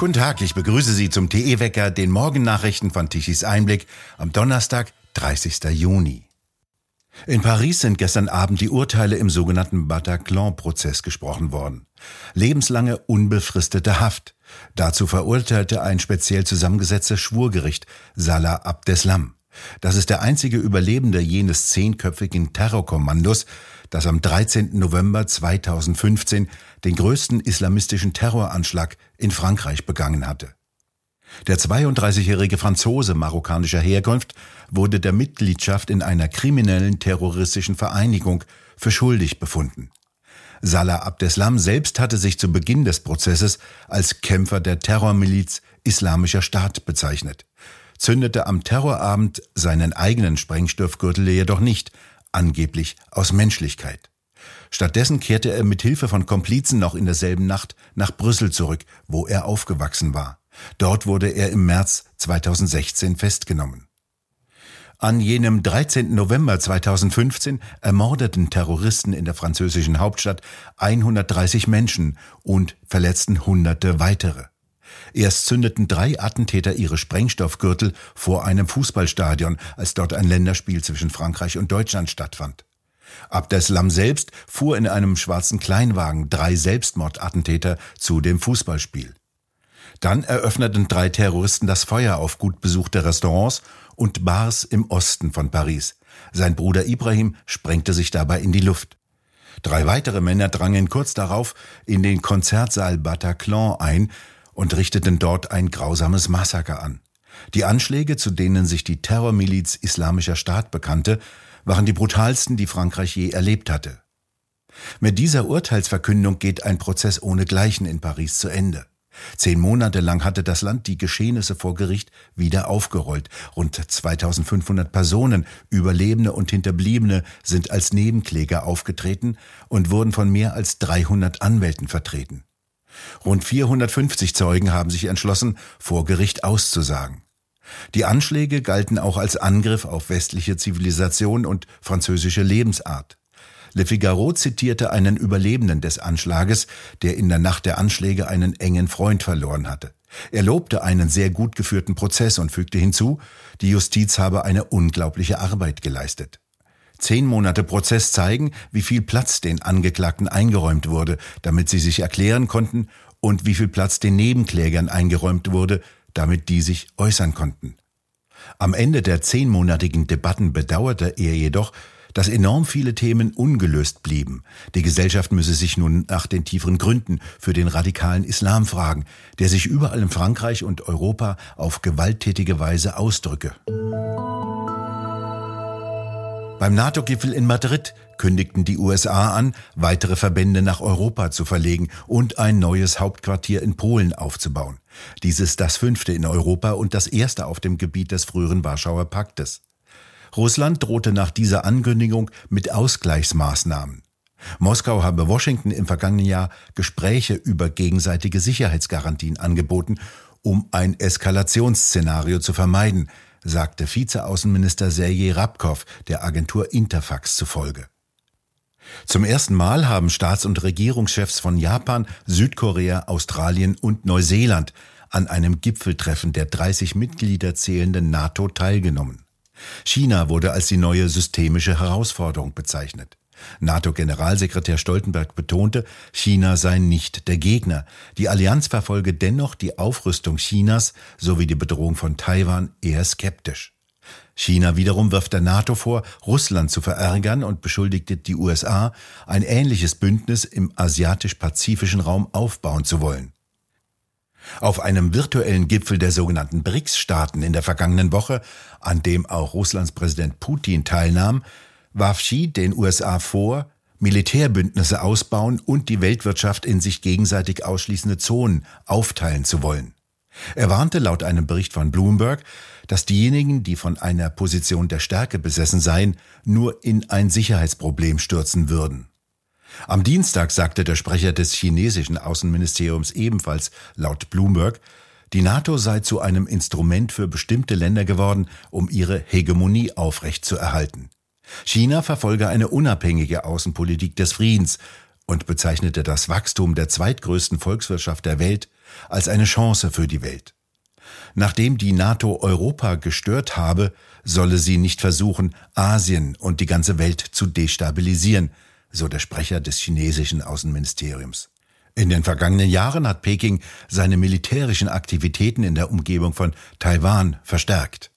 Guten Tag, ich begrüße Sie zum TE-Wecker, den Morgennachrichten von Tichys Einblick am Donnerstag, 30. Juni. In Paris sind gestern Abend die Urteile im sogenannten Bataclan-Prozess gesprochen worden. Lebenslange unbefristete Haft. Dazu verurteilte ein speziell zusammengesetztes Schwurgericht Salah Abdeslam. Das ist der einzige Überlebende jenes zehnköpfigen Terrorkommandos, das am 13. November 2015 den größten islamistischen Terroranschlag in Frankreich begangen hatte. Der 32-jährige Franzose marokkanischer Herkunft wurde der Mitgliedschaft in einer kriminellen terroristischen Vereinigung für schuldig befunden. Salah Abdeslam selbst hatte sich zu Beginn des Prozesses als Kämpfer der Terrormiliz Islamischer Staat bezeichnet, zündete am Terrorabend seinen eigenen Sprengstoffgürtel jedoch nicht, angeblich aus Menschlichkeit. Stattdessen kehrte er mit Hilfe von Komplizen noch in derselben Nacht nach Brüssel zurück, wo er aufgewachsen war. Dort wurde er im März 2016 festgenommen. An jenem 13. November 2015 ermordeten Terroristen in der französischen Hauptstadt 130 Menschen und verletzten Hunderte weitere. Erst zündeten drei Attentäter ihre Sprengstoffgürtel vor einem Fußballstadion, als dort ein Länderspiel zwischen Frankreich und Deutschland stattfand. Abdeslam selbst fuhr in einem schwarzen Kleinwagen drei Selbstmordattentäter zu dem Fußballspiel. Dann eröffneten drei Terroristen das Feuer auf gut besuchte Restaurants und Bars im Osten von Paris. Sein Bruder Ibrahim sprengte sich dabei in die Luft. Drei weitere Männer drangen kurz darauf in den Konzertsaal Bataclan ein und richteten dort ein grausames Massaker an. Die Anschläge, zu denen sich die Terrormiliz Islamischer Staat bekannte, waren die brutalsten, die Frankreich je erlebt hatte. Mit dieser Urteilsverkündung geht ein Prozess ohnegleichen in Paris zu Ende. Zehn Monate lang hatte das Land die Geschehnisse vor Gericht wieder aufgerollt. Rund 2500 Personen, Überlebende und Hinterbliebene, sind als Nebenkläger aufgetreten und wurden von mehr als 300 Anwälten vertreten. Rund 450 Zeugen haben sich entschlossen, vor Gericht auszusagen. Die Anschläge galten auch als Angriff auf westliche Zivilisation und französische Lebensart. Le Figaro zitierte einen Überlebenden des Anschlages, der in der Nacht der Anschläge einen engen Freund verloren hatte. Er lobte einen sehr gut geführten Prozess und fügte hinzu, die Justiz habe eine unglaubliche Arbeit geleistet. Zehn Monate Prozess zeigen, wie viel Platz den Angeklagten eingeräumt wurde, damit sie sich erklären konnten, und wie viel Platz den Nebenklägern eingeräumt wurde, damit die sich äußern konnten. Am Ende der zehnmonatigen Debatten bedauerte er jedoch, dass enorm viele Themen ungelöst blieben. Die Gesellschaft müsse sich nun nach den tieferen Gründen für den radikalen Islam fragen, der sich überall in Frankreich und Europa auf gewalttätige Weise ausdrücke. Beim NATO-Gipfel in Madrid kündigten die USA an, weitere Verbände nach Europa zu verlegen und ein neues Hauptquartier in Polen aufzubauen. Dies ist das fünfte in Europa und das erste auf dem Gebiet des früheren Warschauer Paktes. Russland drohte nach dieser Ankündigung mit Ausgleichsmaßnahmen. Moskau habe Washington im vergangenen Jahr Gespräche über gegenseitige Sicherheitsgarantien angeboten, um ein Eskalationsszenario zu vermeiden, sagte Vizeaußenminister Sergei Rabkov der Agentur Interfax zufolge. Zum ersten Mal haben Staats- und Regierungschefs von Japan, Südkorea, Australien und Neuseeland an einem Gipfeltreffen der 30 Mitglieder zählenden NATO teilgenommen. China wurde als die neue systemische Herausforderung bezeichnet. NATO-Generalsekretär Stoltenberg betonte, China sei nicht der Gegner. Die Allianz verfolge dennoch die Aufrüstung Chinas sowie die Bedrohung von Taiwan eher skeptisch. China wiederum wirft der NATO vor, Russland zu verärgern und beschuldigte die USA, ein ähnliches Bündnis im asiatisch-pazifischen Raum aufbauen zu wollen. Auf einem virtuellen Gipfel der sogenannten BRICS-Staaten in der vergangenen Woche, an dem auch Russlands Präsident Putin teilnahm, warf Xi den USA vor, Militärbündnisse ausbauen und die Weltwirtschaft in sich gegenseitig ausschließende Zonen aufteilen zu wollen. Er warnte laut einem Bericht von Bloomberg, dass diejenigen, die von einer Position der Stärke besessen seien, nur in ein Sicherheitsproblem stürzen würden. Am Dienstag sagte der Sprecher des chinesischen Außenministeriums ebenfalls laut Bloomberg, die NATO sei zu einem Instrument für bestimmte Länder geworden, um ihre Hegemonie aufrechtzuerhalten. China verfolge eine unabhängige Außenpolitik des Friedens und bezeichnete das Wachstum der zweitgrößten Volkswirtschaft der Welt als eine Chance für die Welt. Nachdem die NATO Europa gestört habe, solle sie nicht versuchen, Asien und die ganze Welt zu destabilisieren, so der Sprecher des chinesischen Außenministeriums. In den vergangenen Jahren hat Peking seine militärischen Aktivitäten in der Umgebung von Taiwan verstärkt.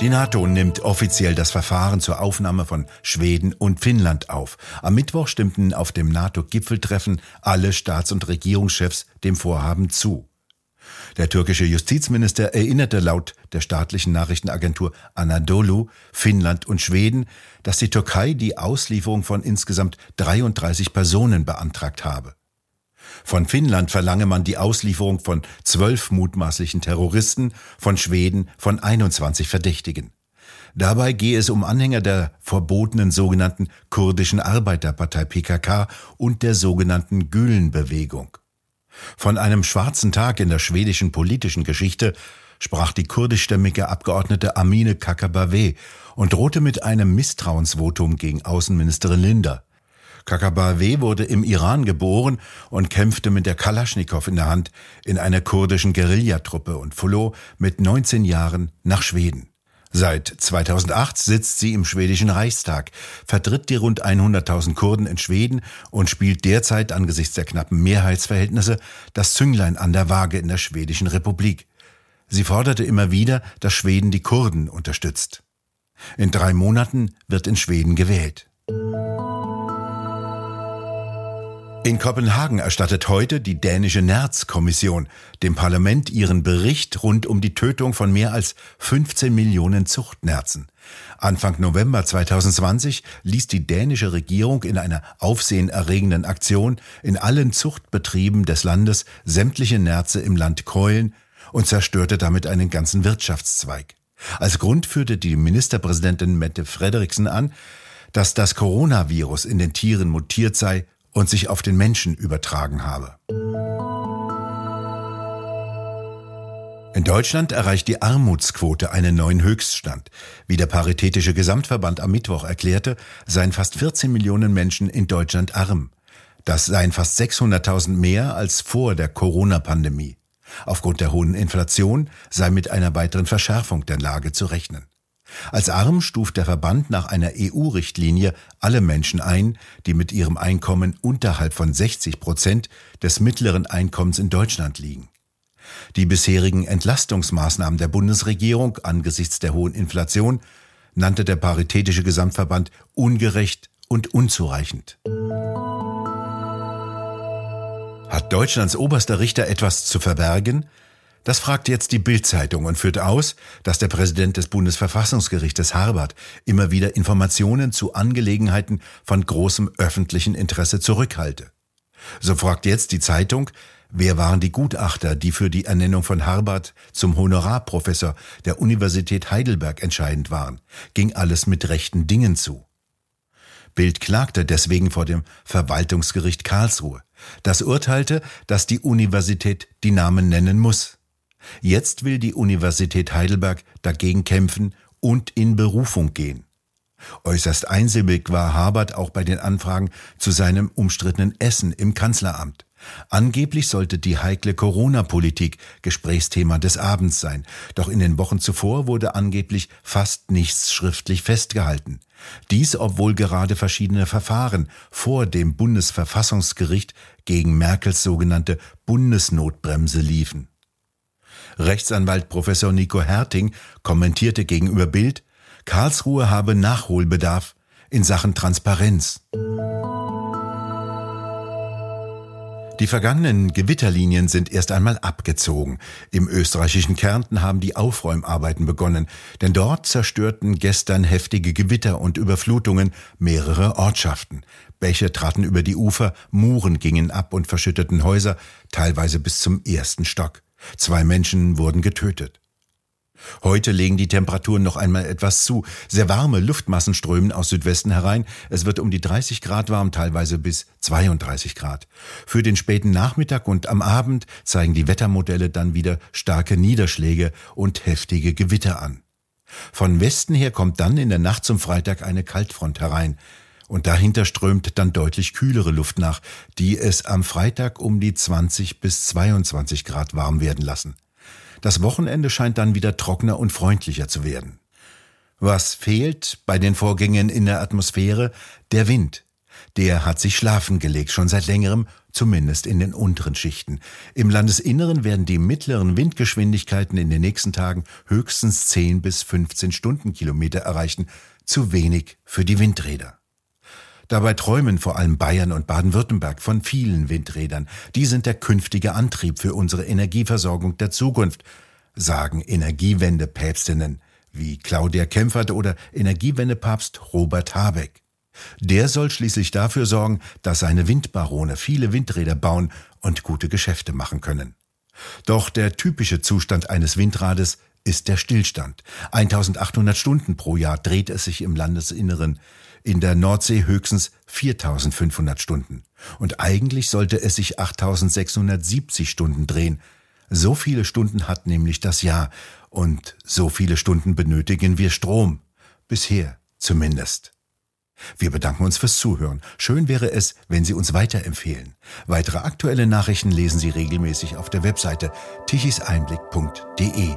Die NATO nimmt offiziell das Verfahren zur Aufnahme von Schweden und Finnland auf. Am Mittwoch stimmten auf dem NATO-Gipfeltreffen alle Staats- und Regierungschefs dem Vorhaben zu. Der türkische Justizminister erinnerte laut der staatlichen Nachrichtenagentur Anadolu Finnland und Schweden, dass die Türkei die Auslieferung von insgesamt 33 Personen beantragt habe. Von Finnland verlange man die Auslieferung von zwölf mutmaßlichen Terroristen, von Schweden von 21 Verdächtigen. Dabei gehe es um Anhänger der verbotenen sogenannten kurdischen Arbeiterpartei PKK und der sogenannten Gülen-Bewegung. Von einem schwarzen Tag in der schwedischen politischen Geschichte sprach die kurdischstämmige Abgeordnete Amine Kakabaveh und drohte mit einem Misstrauensvotum gegen Außenministerin Linder. Kakabaveh wurde im Iran geboren und kämpfte mit der Kalaschnikow in der Hand in einer kurdischen Guerillatruppe und floh mit 19 Jahren nach Schweden. Seit 2008 sitzt sie im schwedischen Reichstag, vertritt die rund 100.000 Kurden in Schweden und spielt derzeit angesichts der knappen Mehrheitsverhältnisse das Zünglein an der Waage in der schwedischen Republik. Sie forderte immer wieder, dass Schweden die Kurden unterstützt. In drei Monaten wird in Schweden gewählt. In Kopenhagen erstattet heute die dänische Nerz-Kommission dem Parlament ihren Bericht rund um die Tötung von mehr als 15 Millionen Zuchtnerzen. Anfang November 2020 ließ die dänische Regierung in einer aufsehenerregenden Aktion in allen Zuchtbetrieben des Landes sämtliche Nerze im Land keulen und zerstörte damit einen ganzen Wirtschaftszweig. Als Grund führte die Ministerpräsidentin Mette Frederiksen an, dass das Coronavirus in den Tieren mutiert sei und sich auf den Menschen übertragen habe. In Deutschland erreicht die Armutsquote einen neuen Höchststand. Wie der Paritätische Gesamtverband am Mittwoch erklärte, seien fast 14 Millionen Menschen in Deutschland arm. Das seien fast 600.000 mehr als vor der Corona-Pandemie. Aufgrund der hohen Inflation sei mit einer weiteren Verschärfung der Lage zu rechnen. Als arm stuft der Verband nach einer EU-Richtlinie alle Menschen ein, die mit ihrem Einkommen unterhalb von 60 Prozent des mittleren Einkommens in Deutschland liegen. Die bisherigen Entlastungsmaßnahmen der Bundesregierung angesichts der hohen Inflation nannte der Paritätische Gesamtverband ungerecht und unzureichend. Hat Deutschlands oberster Richter etwas zu verbergen? Das fragt jetzt die Bild-Zeitung und führt aus, dass der Präsident des Bundesverfassungsgerichtes Harbert immer wieder Informationen zu Angelegenheiten von großem öffentlichen Interesse zurückhalte. So fragt jetzt die Zeitung, wer waren die Gutachter, die für die Ernennung von Harbert zum Honorarprofessor der Universität Heidelberg entscheidend waren? Ging alles mit rechten Dingen zu? Bild klagte deswegen vor dem Verwaltungsgericht Karlsruhe. Das urteilte, dass die Universität die Namen nennen muss. Jetzt will die Universität Heidelberg dagegen kämpfen und in Berufung gehen. Äußerst einsilbig war Habert auch bei den Anfragen zu seinem umstrittenen Essen im Kanzleramt. Angeblich sollte die heikle Corona-Politik Gesprächsthema des Abends sein, doch in den Wochen zuvor wurde angeblich fast nichts schriftlich festgehalten. Dies, obwohl gerade verschiedene Verfahren vor dem Bundesverfassungsgericht gegen Merkels sogenannte Bundesnotbremse liefen. Rechtsanwalt Professor Nico Herting kommentierte gegenüber Bild, Karlsruhe habe Nachholbedarf in Sachen Transparenz. Die vergangenen Gewitterlinien sind erst einmal abgezogen. Im österreichischen Kärnten haben die Aufräumarbeiten begonnen, denn dort zerstörten gestern heftige Gewitter und Überflutungen mehrere Ortschaften. Bäche traten über die Ufer, Muren gingen ab und verschütteten Häuser, teilweise bis zum ersten Stock. Zwei Menschen wurden getötet. Heute legen die Temperaturen noch einmal etwas zu. Sehr warme Luftmassen strömen aus Südwesten herein. Es wird um die 30 Grad warm, teilweise bis 32 Grad. Für den späten Nachmittag und am Abend zeigen die Wettermodelle dann wieder starke Niederschläge und heftige Gewitter an. Von Westen her kommt dann in der Nacht zum Freitag eine Kaltfront herein. Und dahinter strömt dann deutlich kühlere Luft nach, die es am Freitag um die 20 bis 22 Grad warm werden lassen. Das Wochenende scheint dann wieder trockener und freundlicher zu werden. Was fehlt bei den Vorgängen in der Atmosphäre? Der Wind. Der hat sich schlafen gelegt, schon seit längerem, zumindest in den unteren Schichten. Im Landesinneren werden die mittleren Windgeschwindigkeiten in den nächsten Tagen höchstens 10 bis 15 Stundenkilometer erreichen, zu wenig für die Windräder. Dabei träumen vor allem Bayern und Baden-Württemberg von vielen Windrädern. Die sind der künftige Antrieb für unsere Energieversorgung der Zukunft, sagen Energiewende-Päpstinnen wie Claudia Kempfert oder Energiewende-Papst Robert Habeck. Der soll schließlich dafür sorgen, dass seine Windbarone viele Windräder bauen und gute Geschäfte machen können. Doch der typische Zustand eines Windrades ist der Stillstand. 1800 Stunden pro Jahr dreht es sich im Landesinneren, in der Nordsee höchstens 4500 Stunden. Und eigentlich sollte es sich 8670 Stunden drehen. So viele Stunden hat nämlich das Jahr und so viele Stunden benötigen wir Strom. Bisher zumindest. Wir bedanken uns fürs Zuhören. Schön wäre es, wenn Sie uns weiterempfehlen. Weitere aktuelle Nachrichten lesen Sie regelmäßig auf der Webseite tichiseinblick.de